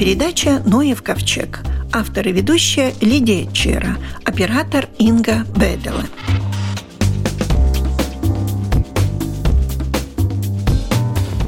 передача «Ноев ковчег». Автор и ведущая Лидия Чера, оператор Инга Бедела.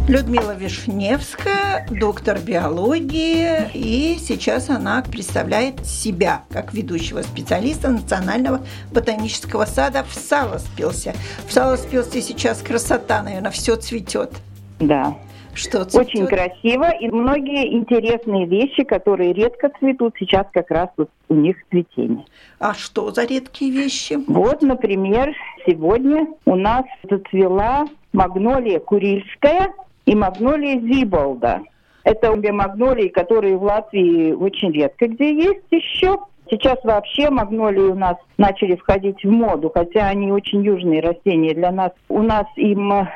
Людмила Вишневская, доктор биологии, и сейчас она представляет себя как ведущего специалиста Национального ботанического сада в Саласпилсе. В Саласпилсе сейчас красота, наверное, все цветет. Да. Что цветет? Очень красиво, и многие интересные вещи, которые редко цветут, сейчас как раз вот у них цветение. А что за редкие вещи? Вот, например, сегодня у нас зацвела магнолия курильская, и магнолия зиболда. Это обе магнолии, которые в Латвии очень редко где есть еще. Сейчас вообще магнолии у нас начали входить в моду, хотя они очень южные растения для нас. У нас им э,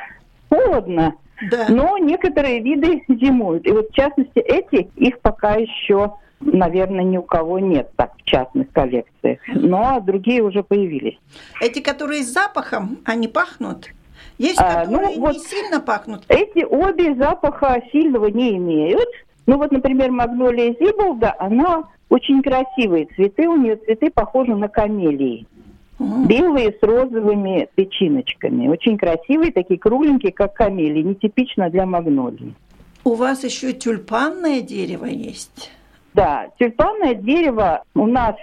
холодно, да. но некоторые виды зимуют. И вот в частности эти, их пока еще, наверное, ни у кого нет так в частных коллекциях. Но другие уже появились. Эти, которые с запахом, они пахнут? Есть, а, которые ну, вот не сильно пахнут. Эти обе запаха сильного не имеют. Ну вот, например, магнолия зиболда, она очень красивые цветы, у нее цветы похожи на камелии. Угу. Белые с розовыми печиночками. Очень красивые, такие кругленькие, как камелии, нетипично для магнолии. У вас еще тюльпанное дерево есть? Да, тюльпанное дерево у нас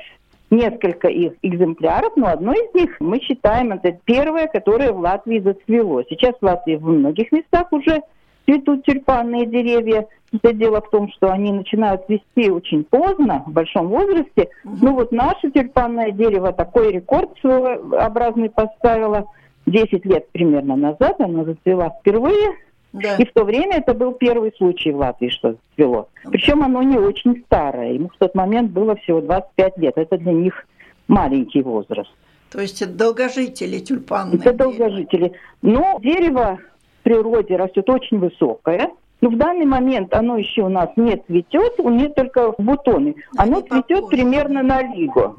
несколько их экземпляров, но одно из них мы считаем это первое, которое в Латвии зацвело. Сейчас в Латвии в многих местах уже цветут тюльпанные деревья. Это дело в том, что они начинают цвести очень поздно, в большом возрасте. Угу. Ну вот наше тюльпанное дерево такой рекорд своеобразный поставило. 10 лет примерно назад оно зацвела впервые. Да. И в то время это был первый случай в Латвии, что цвело. Причем оно не очень старое. Ему в тот момент было всего 25 лет. Это для них маленький возраст. То есть это долгожители тюльпанные? Это долгожители. Но дерево в природе растет очень высокое. Но в данный момент оно еще у нас не цветет, у нее только бутоны. Оно Они цветет попозже. примерно на лигу.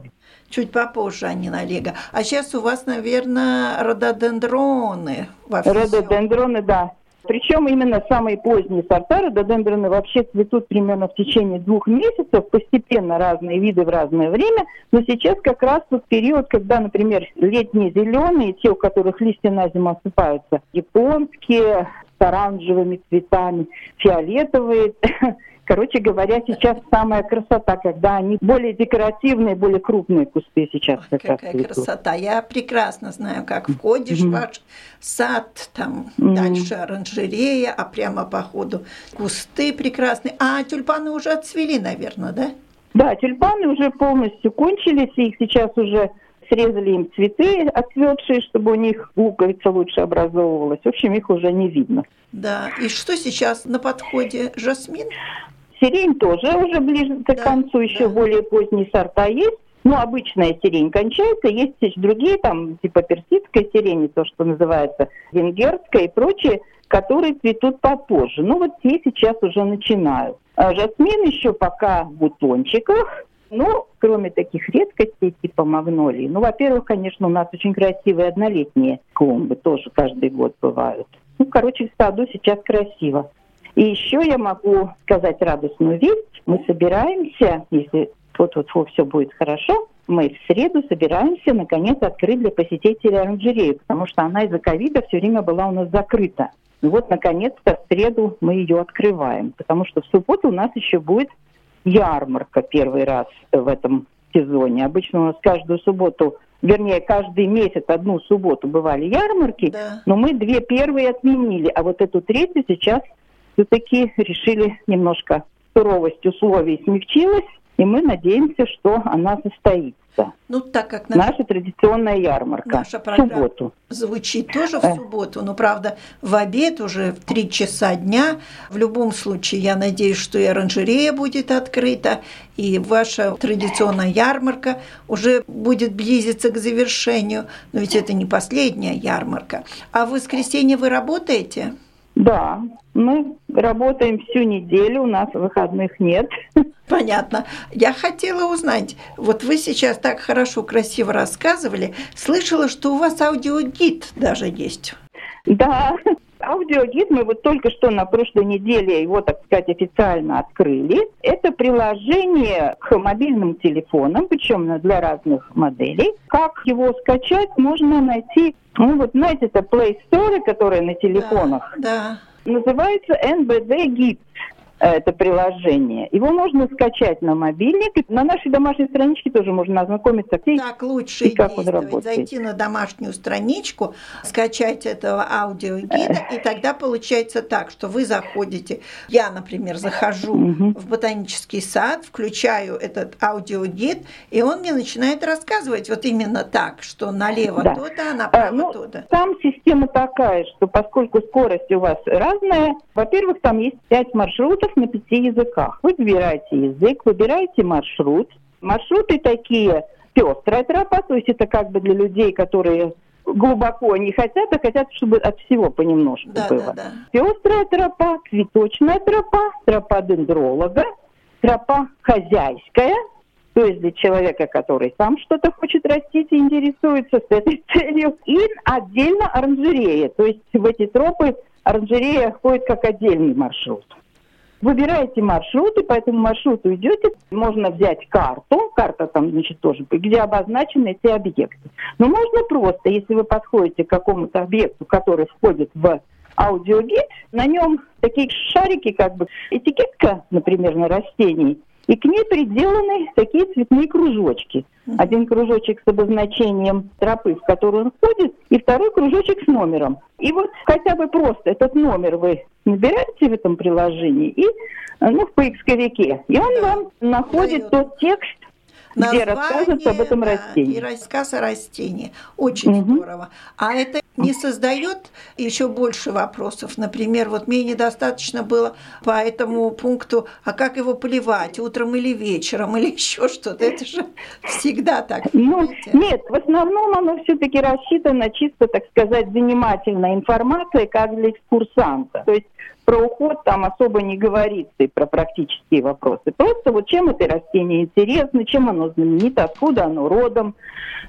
Чуть попозже, а не на лего. А сейчас у вас, наверное, рододендроны во всем. Рододендроны, да. Причем именно самые поздние сорта рододендроны вообще цветут примерно в течение двух месяцев, постепенно разные виды в разное время, но сейчас как раз тот период, когда, например, летние зеленые, те, у которых листья на зиму осыпаются, японские, с оранжевыми цветами, фиолетовые, Короче говоря, сейчас самая красота, когда они более декоративные, более крупные кусты сейчас Ой, как какая раз красота. Я прекрасно знаю, как входишь mm-hmm. в ваш сад, там mm-hmm. дальше оранжерея, а прямо по ходу кусты прекрасные. А тюльпаны уже отцвели, наверное, да? Да, тюльпаны уже полностью кончились, и их сейчас уже срезали им цветы отцветшие, чтобы у них луковица лучше образовывалась. В общем, их уже не видно. Да, и что сейчас на подходе? Жасмин? Сирень тоже уже ближе да, к концу, еще да. более поздние сорта есть. Ну, обычная сирень кончается, есть еще другие, там, типа персидская сирень, то, что называется венгерская и прочие, которые цветут попозже. Ну, вот те сейчас уже начинают. А жасмин еще пока в бутончиках, ну, кроме таких редкостей типа магнолии, ну, во-первых, конечно, у нас очень красивые однолетние клумбы, тоже каждый год бывают. Ну, короче, в саду сейчас красиво. И еще я могу сказать радостную весть. Мы собираемся, если вот-вот все будет хорошо, мы в среду собираемся, наконец, открыть для посетителей оранжерею, потому что она из-за ковида все время была у нас закрыта. И вот, наконец-то, в среду мы ее открываем, потому что в субботу у нас еще будет ярмарка первый раз в этом сезоне. Обычно у нас каждую субботу, вернее, каждый месяц одну субботу бывали ярмарки, да. но мы две первые отменили, а вот эту третью сейчас все-таки решили немножко суровость условий смягчилась, и мы надеемся, что она состоится. Ну, так как наша, наша традиционная ярмарка наша в субботу. звучит тоже в субботу, но, правда, в обед уже в три часа дня. В любом случае, я надеюсь, что и оранжерея будет открыта, и ваша традиционная ярмарка уже будет близиться к завершению. Но ведь это не последняя ярмарка. А в воскресенье вы работаете? Да, мы работаем всю неделю, у нас выходных нет. Понятно. Я хотела узнать, вот вы сейчас так хорошо, красиво рассказывали, слышала, что у вас аудиогид даже есть. Да, Аудиогид мы вот только что на прошлой неделе его, так сказать, официально открыли. Это приложение к мобильным телефонам, причем для разных моделей. Как его скачать, можно найти, ну вот знаете, это Play Store, которые на телефонах. Да, да. Называется NBD Git это приложение. Его можно скачать на мобильник. На нашей домашней страничке тоже можно ознакомиться. Так лучше и как он работает. зайти на домашнюю страничку, скачать этого аудиогида, и тогда получается так, что вы заходите, я, например, захожу угу. в ботанический сад, включаю этот аудиогид, и он мне начинает рассказывать вот именно так, что налево да. то-то, а направо а, ну, то-то. Там система такая, что поскольку скорость у вас разная, во-первых, там есть пять маршрутов, на пяти языках. Вы выбираете язык, выбираете маршрут. Маршруты такие пестрая тропа, то есть это как бы для людей, которые глубоко не хотят, а хотят, чтобы от всего понемножку да, было. Да, да. Пестрая тропа, цветочная тропа, тропа дендролога, тропа хозяйская, то есть для человека, который сам что-то хочет растить и интересуется с этой целью, и отдельно оранжерея, то есть в эти тропы оранжерея входит как отдельный маршрут. Выбираете маршрут, и по этому маршруту идете. Можно взять карту, карта там, значит, тоже, где обозначены эти объекты. Но можно просто, если вы подходите к какому-то объекту, который входит в аудиогид, на нем такие шарики, как бы этикетка, например, на растении – и к ней приделаны такие цветные кружочки. Один кружочек с обозначением тропы, в которую он входит, и второй кружочек с номером. И вот хотя бы просто этот номер вы набираете в этом приложении и ну, в поисковике, и он вам находит тот текст, где рассказывается об этом растении. И рассказ о растении. Очень угу. здорово. А это не создает еще больше вопросов. Например, вот мне недостаточно было по этому пункту, а как его поливать, утром или вечером, или еще что-то. Это же всегда так. Ну, нет, в основном оно все-таки рассчитано чисто, так сказать, занимательной информацией, как для экскурсанта. То есть про уход там особо не говорится и про практические вопросы. Просто вот чем это растение интересно, чем оно знаменито, откуда оно родом.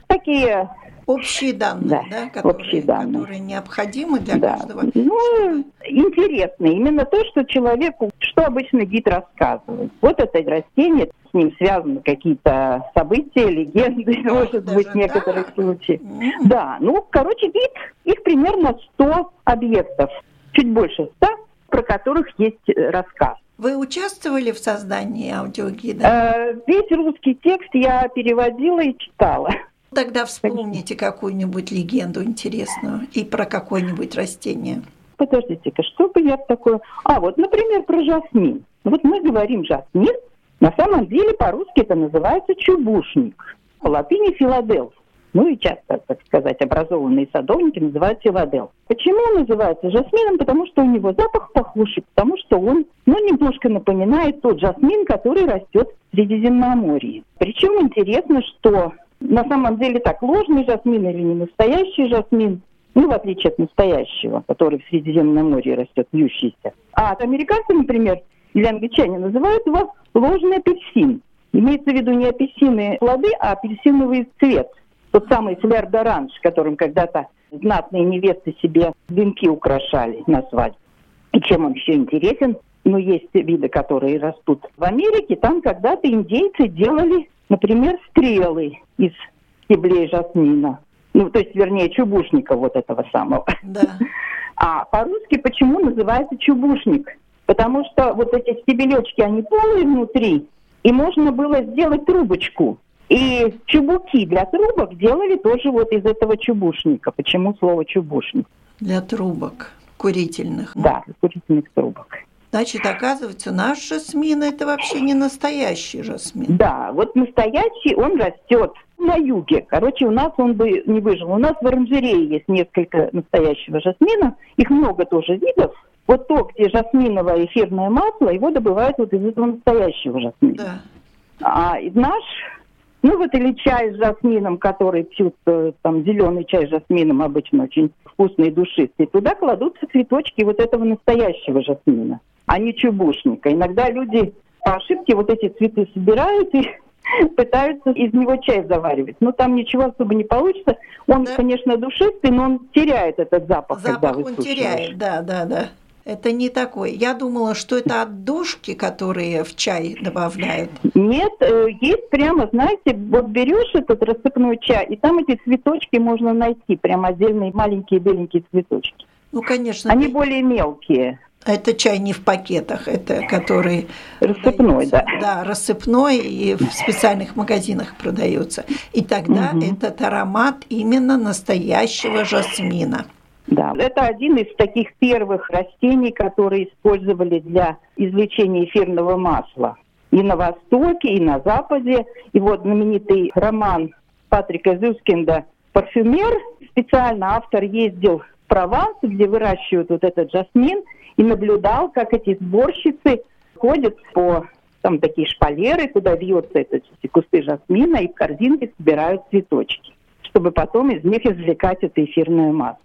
Такие Общие данные, да, да которые, общие данные. которые необходимы для да. каждого. Ну, интересно. Именно то, что человеку, что обычно гид рассказывает. Вот это растение, с ним связаны какие-то события, легенды, да, может быть, в некоторых да. случаях. Mm. Да, ну, короче, гид, их примерно 100 объектов, чуть больше 100, про которых есть э, рассказ. Вы участвовали в создании аудиогида? Э, весь русский текст я переводила и читала. Тогда вспомните какую-нибудь легенду интересную и про какое-нибудь растение. Подождите-ка, что бы я такое... А, вот, например, про жасмин. Вот мы говорим жасмин, на самом деле по-русски это называется чубушник. По латыни филаделф. Ну и часто, так сказать, образованные садовники называют филадел. Почему он называется жасмином? Потому что у него запах похожий, потому что он ну, немножко напоминает тот жасмин, который растет в Средиземноморье. Причем интересно, что на самом деле так, ложный жасмин или не настоящий жасмин, ну, в отличие от настоящего, который в Средиземном море растет, вьющийся. А американцы, например, или англичане называют его ложный апельсин. Имеется в виду не апельсины плоды, а апельсиновый цвет. Тот самый фляр д'оранж, которым когда-то знатные невесты себе венки украшали на свадьбе. И чем он еще интересен? Ну, есть виды, которые растут в Америке. Там когда-то индейцы делали Например, стрелы из стеблей жасмина. Ну, то есть, вернее, чубушника вот этого самого. Да. А по-русски почему называется чубушник? Потому что вот эти стебелечки, они полые внутри, и можно было сделать трубочку. И чубуки для трубок делали тоже вот из этого чубушника. Почему слово чубушник? Для трубок курительных. Да, курительных трубок. Значит, оказывается, наш жасмин – это вообще не настоящий жасмин. Да, вот настоящий, он растет на юге. Короче, у нас он бы не выжил. У нас в оранжерее есть несколько настоящего жасмина. Их много тоже видов. Вот то, где жасминовое эфирное масло, его добывают вот из этого настоящего жасмина. Да. А наш, ну вот или чай с жасмином, который пьют, э, там зеленый чай с жасмином обычно очень вкусный и душистый, туда кладутся цветочки вот этого настоящего жасмина а не чубушника. Иногда люди по ошибке вот эти цветы собирают и пытаются из него чай заваривать. Но там ничего особо не получится. Он, да. конечно, душистый, но он теряет этот запах, запах когда он теряет, да, да, да. Это не такой. Я думала, что это отдушки, которые в чай добавляют. Нет, э, есть прямо, знаете, вот берешь этот рассыпной чай, и там эти цветочки можно найти, прям отдельные маленькие беленькие цветочки. Ну, конечно. Они ты... более мелкие. Это чай не в пакетах, это который... Рассыпной, да. Да, рассыпной и в специальных магазинах продается. И тогда угу. этот аромат именно настоящего жасмина. Да, это один из таких первых растений, которые использовали для извлечения эфирного масла и на Востоке, и на Западе. И вот знаменитый роман Патрика Зюскинда «Парфюмер». Специально автор ездил в Прованс, где выращивают вот этот жасмин, и наблюдал, как эти сборщицы ходят по там такие шпалеры, куда вьются эти кусты жасмина, и в корзинке собирают цветочки, чтобы потом из них извлекать это эфирное масло.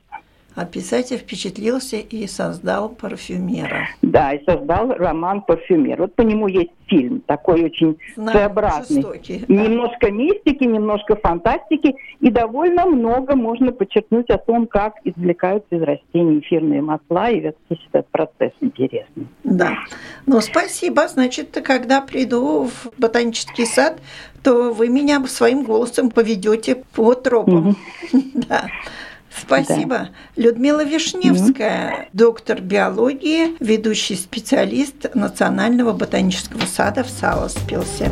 А писатель впечатлился и создал парфюмера. Да, и создал роман «Парфюмер». Вот по нему есть фильм, такой очень Знаю, своеобразный. Жестокий, да. Немножко мистики, немножко фантастики, и довольно много можно подчеркнуть о том, как извлекаются из растений эфирные масла, и весь этот процесс интересный. Да. Ну, спасибо. Значит, когда приду в ботанический сад, то вы меня своим голосом поведете по тропам. Угу. Да. Спасибо. Да. Людмила Вишневская, mm-hmm. доктор биологии, ведущий специалист Национального ботанического сада в Саласпилсе.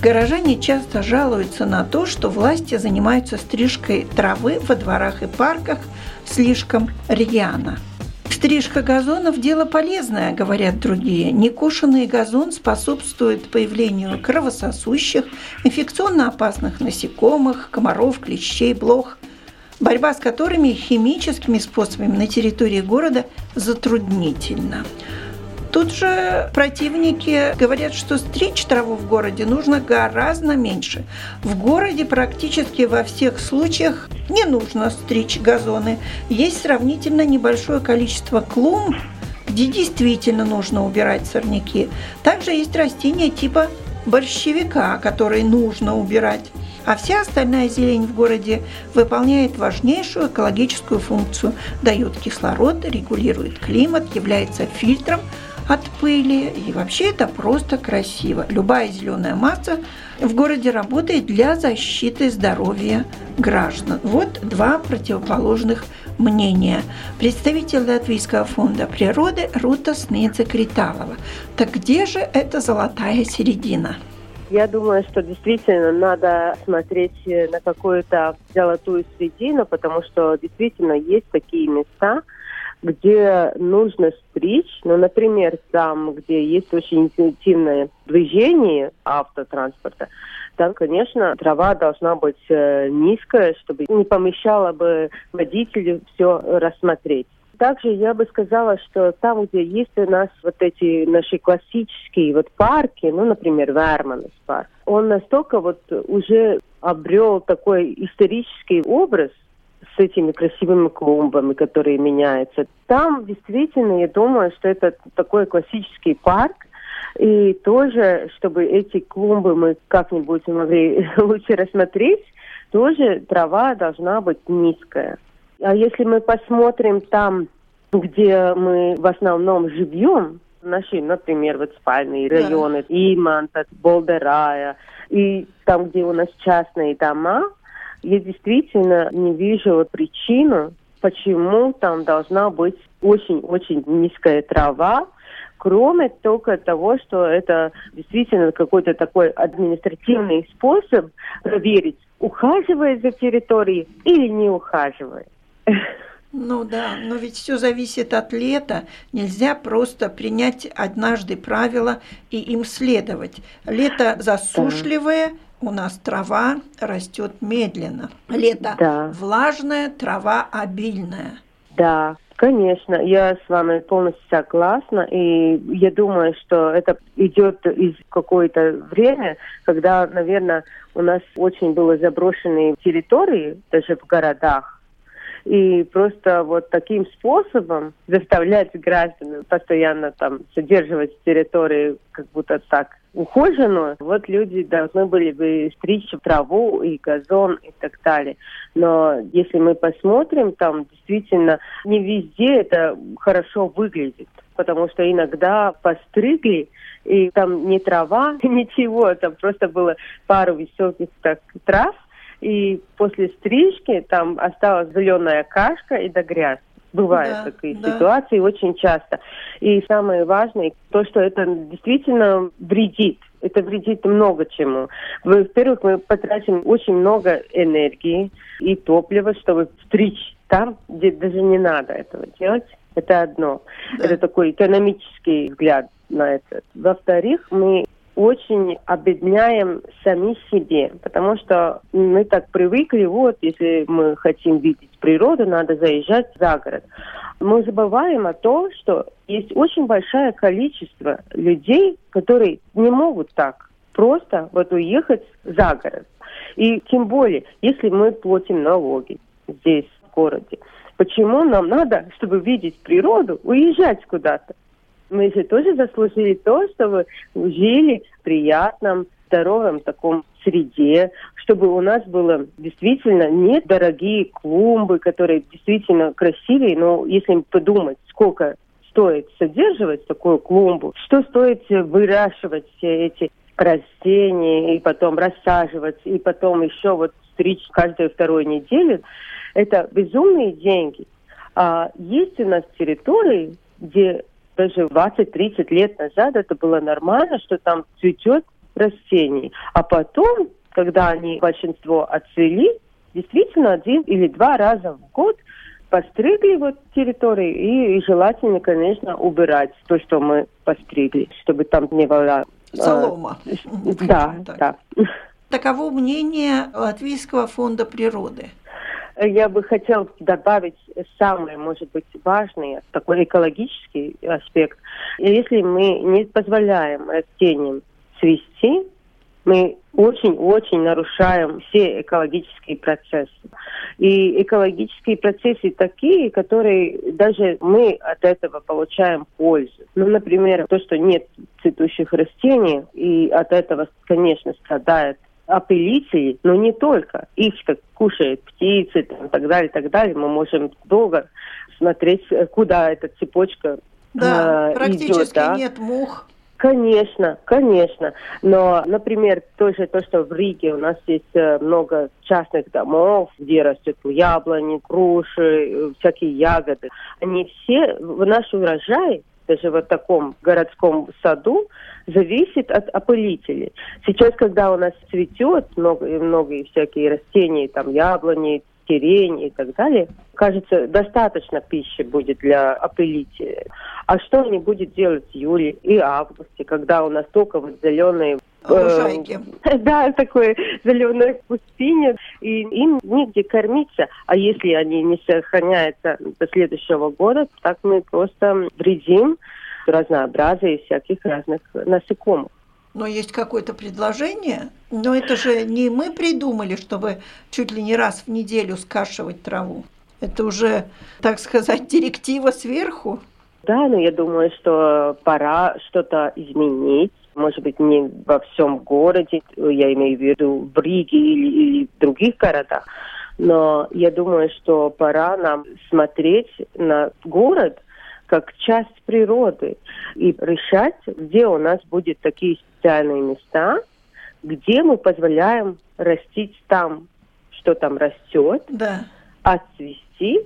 Горожане часто жалуются на то, что власти занимаются стрижкой травы во дворах и парках слишком рьяно. Стрижка газонов – дело полезное, говорят другие. Некошенный газон способствует появлению кровососущих, инфекционно опасных насекомых, комаров, клещей, блох, борьба с которыми химическими способами на территории города затруднительна. Тут же противники говорят, что стричь траву в городе нужно гораздо меньше. В городе практически во всех случаях не нужно стричь газоны. Есть сравнительно небольшое количество клумб, где действительно нужно убирать сорняки. Также есть растения типа борщевика, которые нужно убирать. А вся остальная зелень в городе выполняет важнейшую экологическую функцию, дает кислород, регулирует климат, является фильтром – от пыли. И вообще это просто красиво. Любая зеленая масса в городе работает для защиты здоровья граждан. Вот два противоположных мнения. Представитель Латвийского фонда природы Рута Снедзе Криталова. Так где же эта золотая середина? Я думаю, что действительно надо смотреть на какую-то золотую середину, потому что действительно есть такие места, где нужно стричь, ну, например, там, где есть очень интенсивное движение автотранспорта, там, конечно, трава должна быть э, низкая, чтобы не помешало бы водителю все рассмотреть. Также я бы сказала, что там, где есть у нас вот эти наши классические вот парки, ну, например, Верманс парк, он настолько вот уже обрел такой исторический образ, с этими красивыми клумбами, которые меняются. Там действительно, я думаю, что это такой классический парк, и тоже, чтобы эти клумбы мы как-нибудь могли лучше рассмотреть, тоже трава должна быть низкая. А если мы посмотрим там, где мы в основном живем, наши, например, вот спальные районы, да. Иманта, Болдерая, и там, где у нас частные дома, я действительно не вижу причину, почему там должна быть очень-очень низкая трава, кроме только того, что это действительно какой-то такой административный способ проверить, ухаживает за территорией или не ухаживает. Ну да, но ведь все зависит от лета. Нельзя просто принять однажды правила и им следовать. Лето засушливое, у нас трава растет медленно. Лето да. влажное, трава обильная. Да. Конечно, я с вами полностью согласна, и я думаю, что это идет из какое-то время, когда, наверное, у нас очень было заброшенные территории, даже в городах, и просто вот таким способом заставлять граждан постоянно там содерживать территории как будто так ухоженную, вот люди должны были бы стричь траву и газон и так далее. Но если мы посмотрим, там действительно не везде это хорошо выглядит, потому что иногда постригли, и там не трава, ничего, там просто было пару высоких так, трав, и после стрижки там осталась зеленая кашка и до грязь. Бывают да, такие да. ситуации очень часто. И самое важное, то, что это действительно вредит. Это вредит много чему. Во-первых, мы потратим очень много энергии и топлива, чтобы стричь там, где даже не надо этого делать. Это одно. Да. Это такой экономический взгляд на это. Во-вторых, мы очень обедняем сами себе, потому что мы так привыкли, вот, если мы хотим видеть природу, надо заезжать за город. Мы забываем о том, что есть очень большое количество людей, которые не могут так просто вот уехать за город. И тем более, если мы платим налоги здесь, в городе, почему нам надо, чтобы видеть природу, уезжать куда-то? Мы же тоже заслужили то, чтобы жили в приятном, здоровом таком среде, чтобы у нас было действительно недорогие клумбы, которые действительно красивые, но если подумать, сколько стоит содерживать такую клумбу, что стоит выращивать все эти растения и потом рассаживать, и потом еще вот стричь каждую вторую неделю, это безумные деньги. А есть у нас территории, где даже 20-30 лет назад это было нормально, что там цветет растение. А потом, когда они большинство отцвели, действительно один или два раза в год постригли вот территории и, и желательно, конечно, убирать то, что мы постригли, чтобы там не было... Э, Солома. Э, да, да. Таково мнение Латвийского фонда природы. Я бы хотел добавить самый, может быть, важный, такой экологический аспект. Если мы не позволяем растениям цвести, мы очень-очень нарушаем все экологические процессы. И экологические процессы такие, которые даже мы от этого получаем пользу. Ну, например, то, что нет цветущих растений, и от этого, конечно, страдает опылителей, но не только. Их так кушают птицы там, так далее, так далее. Мы можем долго смотреть, куда эта цепочка да, э, практически идет, да. нет мух. Конечно, конечно. Но, например, тоже то, что в Риге у нас есть э, много частных домов, где растет яблони, груши, э, всякие ягоды. Они все, в наш урожай даже в таком городском саду, зависит от опылителей. Сейчас, когда у нас цветет много, много всякие растения, там яблони, сирень и так далее, кажется, достаточно пищи будет для опылителей. А что они будут делать в июле и августе, когда у нас только вот зеленые Э, да, такое зеленое пустыня, и им негде кормиться. А если они не сохраняются до следующего года, так мы просто вредим разнообразие всяких разных насекомых. Но есть какое-то предложение, но это же не мы придумали, чтобы чуть ли не раз в неделю скашивать траву. Это уже, так сказать, директива сверху. Да, но я думаю, что пора что-то изменить может быть, не во всем городе, я имею в виду в Риге или, или в других городах, но я думаю, что пора нам смотреть на город как часть природы и решать, где у нас будут такие специальные места, где мы позволяем растить там, что там растет, да. отцвести,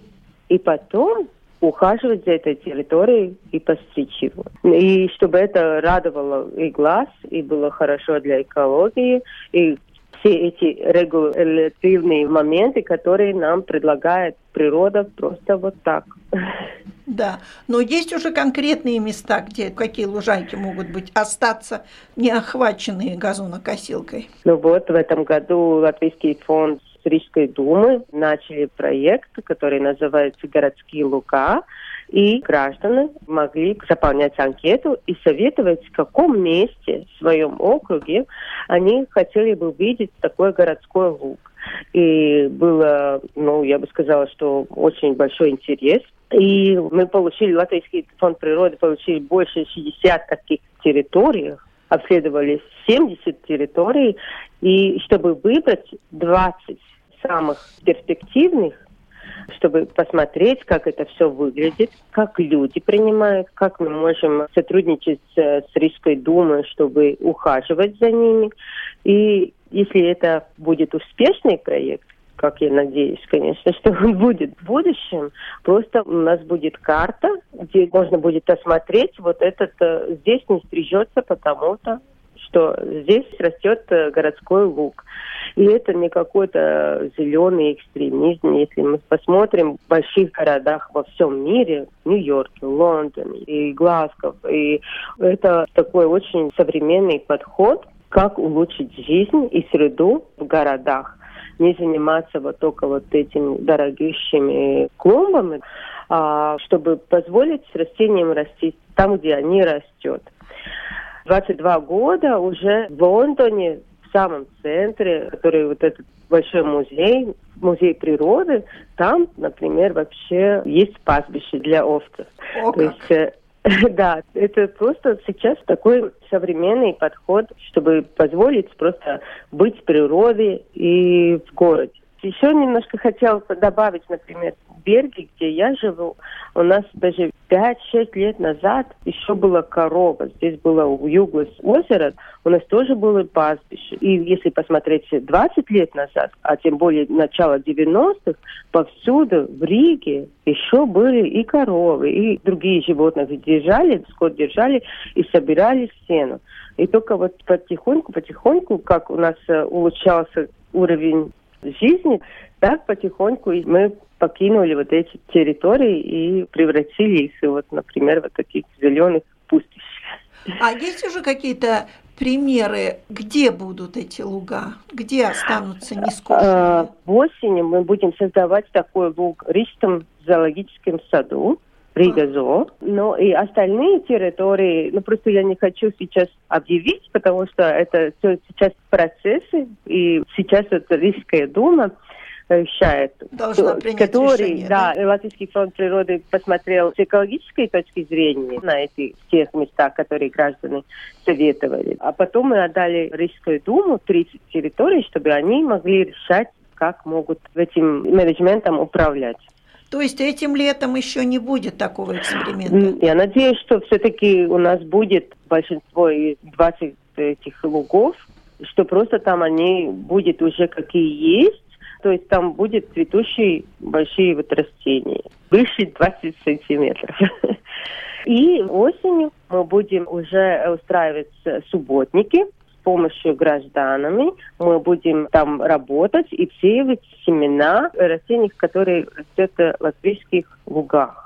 и потом ухаживать за этой территорией и постричь его. И чтобы это радовало и глаз, и было хорошо для экологии, и все эти регулятивные моменты, которые нам предлагает природа просто вот так. Да, но есть уже конкретные места, где какие лужайки могут быть остаться не охваченные газонокосилкой. Ну вот в этом году Латвийский фонд с Рижской думы начали проект, который называется «Городские луга», и граждане могли заполнять анкету и советовать, в каком месте в своем округе они хотели бы видеть такой городской луг. И было, ну, я бы сказала, что очень большой интерес. И мы получили, Латвийский фонд природы получили больше 60 таких территорий, обследовали 70 территорий, и чтобы выбрать 20 самых перспективных, чтобы посмотреть, как это все выглядит, как люди принимают, как мы можем сотрудничать с, Рижской думой, чтобы ухаживать за ними. И если это будет успешный проект, как я надеюсь, конечно, что он будет в будущем. Просто у нас будет карта, где можно будет осмотреть, вот этот э, здесь не стрижется потому-то, что здесь растет э, городской лук. И это не какой-то зеленый экстремизм. Если мы посмотрим в больших городах во всем мире, Нью-Йорке, Лондоне и Глазго, и это такой очень современный подход, как улучшить жизнь и среду в городах не заниматься вот только вот этими дорогущими клумбами, а чтобы позволить растениям расти там, где они растут. 22 года уже в Лондоне, в самом центре, который вот этот большой музей, музей природы, там, например, вообще есть пастбище для овцев. О, То есть э, Да, это просто сейчас такой современный подход, чтобы позволить просто быть в природе и в городе. Еще немножко хотела добавить, например, Берге, где я живу, у нас даже 5-6 лет назад еще была корова. Здесь было у юга озеро, у нас тоже было пастбище. И если посмотреть 20 лет назад, а тем более начало 90-х, повсюду в Риге еще были и коровы, и другие животные держали, скот держали и собирали сено. И только вот потихоньку, потихоньку, как у нас э, улучшался уровень жизни, так потихоньку мы покинули вот эти территории и превратили их, вот, например, вот таких зеленых пустищ. А есть уже какие-то примеры, где будут эти луга, где останутся нескошенные? А, в осени мы будем создавать такой луг в Рижском зоологическом саду. Ригазо. Но и остальные территории, ну просто я не хочу сейчас объявить, потому что это все сейчас процессы, и сейчас это Рижская дума решает, Должна принять который, решение, да, да, Латвийский фонд природы посмотрел с экологической точки зрения на эти всех местах, которые граждане советовали. А потом мы отдали Рижскую думу 30 территорий, чтобы они могли решать, как могут этим менеджментом управлять. То есть этим летом еще не будет такого эксперимента? Я надеюсь, что все-таки у нас будет большинство из 20 этих лугов, что просто там они будут уже какие есть, то есть там будет цветущие большие вот растения, выше 20 сантиметров. И осенью мы будем уже устраивать субботники, помощью гражданами мы будем там работать и сеять семена растений, которые растут в латвийских лугах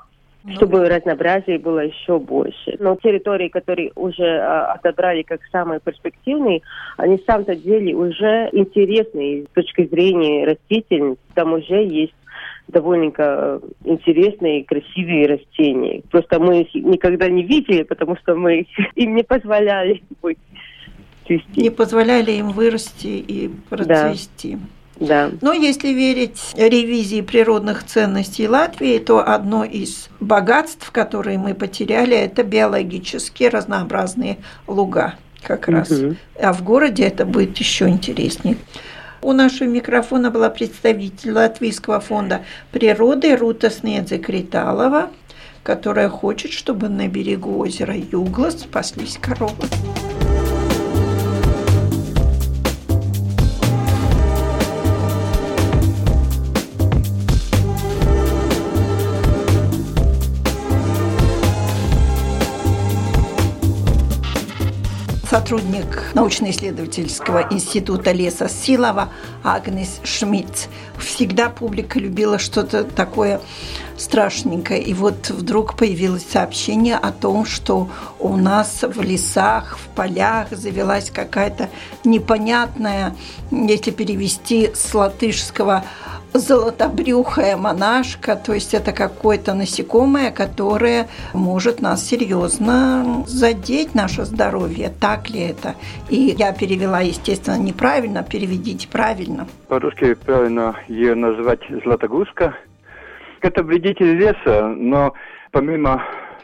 чтобы разнообразие было еще больше. Но территории, которые уже а, отобрали как самые перспективные, они в самом-то деле уже интересные с точки зрения растительности. Там уже есть довольно э, интересные и красивые растения. Просто мы их никогда не видели, потому что мы им не позволяли быть цвести. Не позволяли им вырасти и процвести. Да. Но если верить ревизии природных ценностей Латвии, то одно из богатств, которые мы потеряли, это биологически разнообразные луга как раз. Угу. А в городе это будет еще интереснее. У нашего микрофона была представитель Латвийского фонда природы Рута Снедзе Криталова, которая хочет, чтобы на берегу озера Юглас спаслись коровы. Сотрудник научно-исследовательского института леса Силова Агнес Шмидт. Всегда публика любила что-то такое страшненько. И вот вдруг появилось сообщение о том, что у нас в лесах, в полях завелась какая-то непонятная, если перевести с латышского золотобрюхая монашка, то есть это какое-то насекомое, которое может нас серьезно задеть наше здоровье. Так ли это? И я перевела, естественно, неправильно, переведите правильно. По-русски правильно ее назвать златогузка. Это вредитель леса, но помимо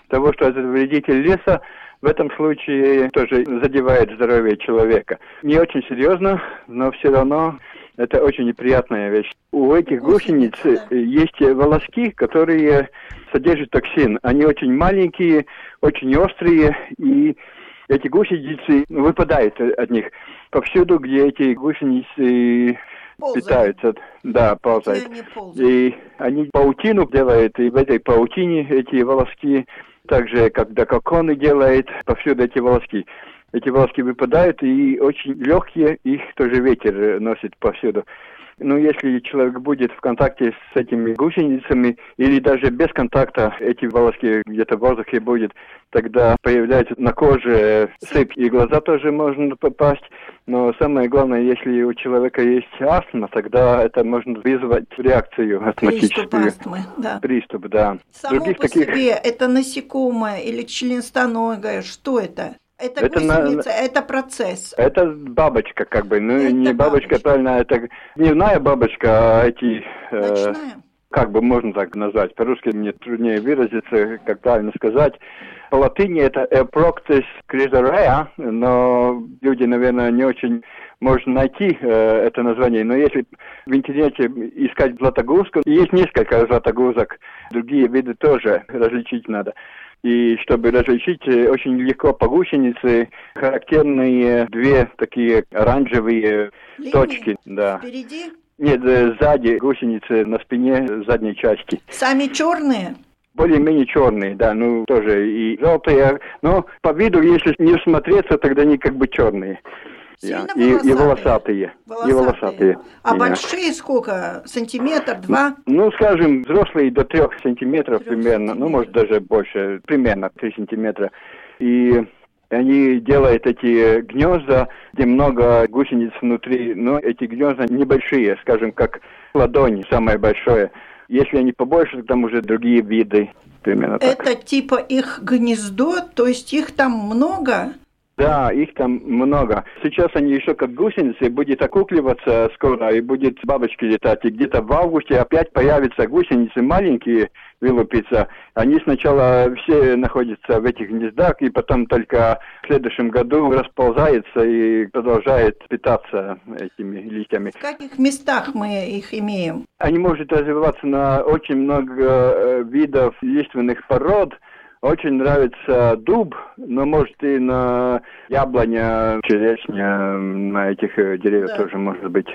того, что это вредитель леса, в этом случае тоже задевает здоровье человека. Не очень серьезно, но все равно это очень неприятная вещь. У этих гусениц да. есть волоски, которые содержат токсин. Они очень маленькие, очень острые, и эти гусеницы выпадают от них. Повсюду, где эти гусеницы ползают. питаются, да, ползают. И они паутину делают, и в этой паутине эти волоски, также когда коконы делает, повсюду эти волоски эти волоски выпадают, и очень легкие, их тоже ветер носит повсюду. Ну, если человек будет в контакте с этими гусеницами или даже без контакта эти волоски где-то в воздухе будет, тогда появляется на коже сыпь, и глаза тоже можно попасть. Но самое главное, если у человека есть астма, тогда это можно вызвать реакцию астматическую. Приступ астмы, да. Приступ, да. Само Других по таких... себе это насекомое или членистоногое, что это? Это, это гусеница, на... это процесс. Это бабочка, как бы. Ну, это не бабочка, бабочка, правильно, это дневная бабочка, а эти... Э, Ночная. Э, как бы можно так назвать. По-русски мне труднее выразиться, как правильно сказать. По латыни это Eproctis crisarea, но люди, наверное, не очень можно найти э, это название. Но если в интернете искать златогузку, есть несколько златогузок, другие виды тоже различить надо. И чтобы различить, э, очень легко по гусенице характерные две такие оранжевые Линии? точки. Да. Впереди? Нет, э, сзади гусеницы на спине задней части. Сами черные? более-менее черные, да, ну тоже и желтые, но по виду, если не смотреться, тогда они как бы черные. Сильно и, волосатые. и волосатые. волосатые. И волосатые. А yeah. большие сколько? Сантиметр, два? Ну, скажем, взрослые до трех сантиметров трех примерно, сантиметров. ну, может, даже больше, примерно три сантиметра. И они делают эти гнезда, где много гусениц внутри, но эти гнезда небольшие, скажем, как ладони, самое большое. Если они побольше, то там уже другие виды. Примерно так. Это типа их гнездо, то есть их там много? Да, их там много. Сейчас они еще как гусеницы, будет окукливаться скоро, и будет бабочки летать. И где-то в августе опять появятся гусеницы маленькие, вылупиться. Они сначала все находятся в этих гнездах, и потом только в следующем году расползается и продолжает питаться этими листьями. В каких местах мы их имеем? Они могут развиваться на очень много э, видов лиственных пород, очень нравится дуб, но может и на яблоня, черешня, на этих э, деревьях да. тоже может быть.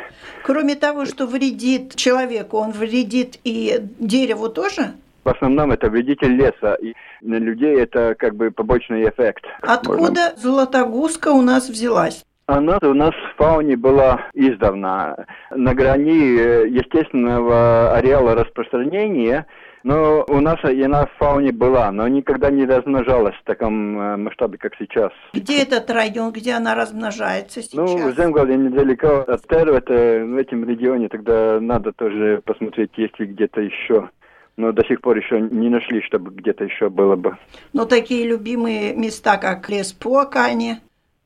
Кроме того, что вредит человеку, он вредит и дереву тоже? В основном это вредитель леса, и на людей это как бы побочный эффект. Откуда можно... золотогузка у нас взялась? Она у нас в фауне была издавна. На грани э, естественного ареала распространения – но у нас она в фауне была, но никогда не размножалась в таком э, масштабе, как сейчас. Где этот район, где она размножается сейчас? Ну, в Земгале недалеко от Теру, это в этом регионе, тогда надо тоже посмотреть, есть ли где-то еще но до сих пор еще не нашли, чтобы где-то еще было бы. Но такие любимые места, как лес Пуакани?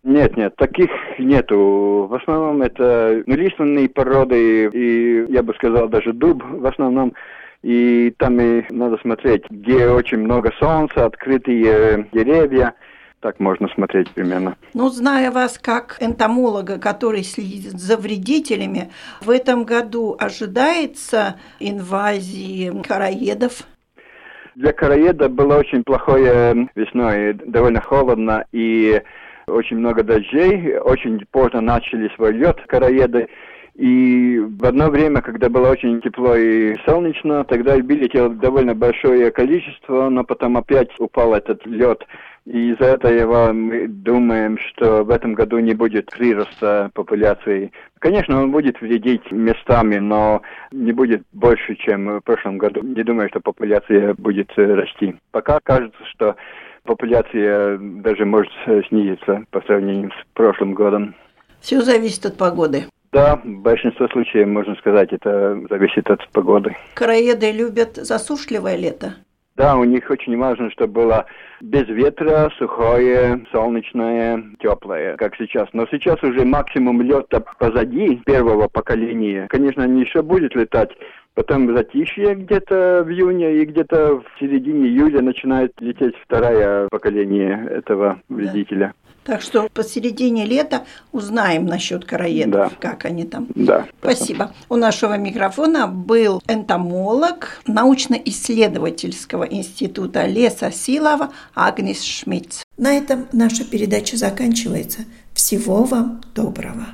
Нет, нет, таких нету. В основном это лиственные породы и, я бы сказал, даже дуб в основном и там и надо смотреть, где очень много солнца, открытые деревья. Так можно смотреть примерно. Ну, зная вас как энтомолога, который следит за вредителями, в этом году ожидается инвазии короедов? Для короеда было очень плохое весной, довольно холодно и очень много дождей. Очень поздно начали свой лед короеды. И в одно время, когда было очень тепло и солнечно, тогда вылетело довольно большое количество, но потом опять упал этот лед И из-за этого мы думаем, что в этом году не будет прироста популяции. Конечно, он будет вредить местами, но не будет больше, чем в прошлом году. Не думаю, что популяция будет расти. Пока кажется, что популяция даже может снизиться по сравнению с прошлым годом. Все зависит от погоды. Да, в большинстве случаев, можно сказать, это зависит от погоды. Короеды любят засушливое лето. Да, у них очень важно, чтобы было без ветра, сухое, солнечное, теплое, как сейчас. Но сейчас уже максимум лета позади первого поколения. Конечно, они еще будут летать, Потом затишье где-то в июне и где-то в середине июля начинает лететь второе поколение этого вредителя. Так что посередине лета узнаем насчет короедов, да. как они там. Да. Спасибо. У нашего микрофона был энтомолог научно-исследовательского института леса Силова Агнес Шмидц. На этом наша передача заканчивается. Всего вам доброго.